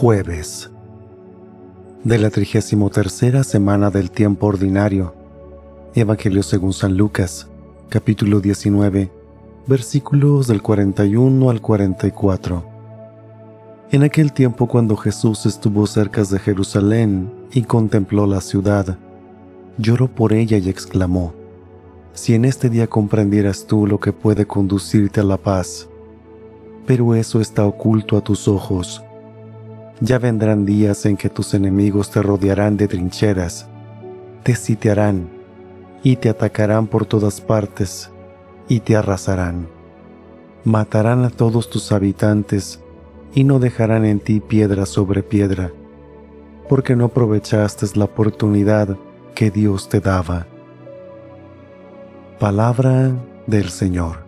Jueves de la trigésimo tercera semana del tiempo ordinario. Evangelio según San Lucas, capítulo 19, versículos del 41 al 44. En aquel tiempo cuando Jesús estuvo cerca de Jerusalén y contempló la ciudad, lloró por ella y exclamó, Si en este día comprendieras tú lo que puede conducirte a la paz, pero eso está oculto a tus ojos, ya vendrán días en que tus enemigos te rodearán de trincheras, te sitiarán y te atacarán por todas partes y te arrasarán. Matarán a todos tus habitantes y no dejarán en ti piedra sobre piedra, porque no aprovechaste la oportunidad que Dios te daba. Palabra del Señor.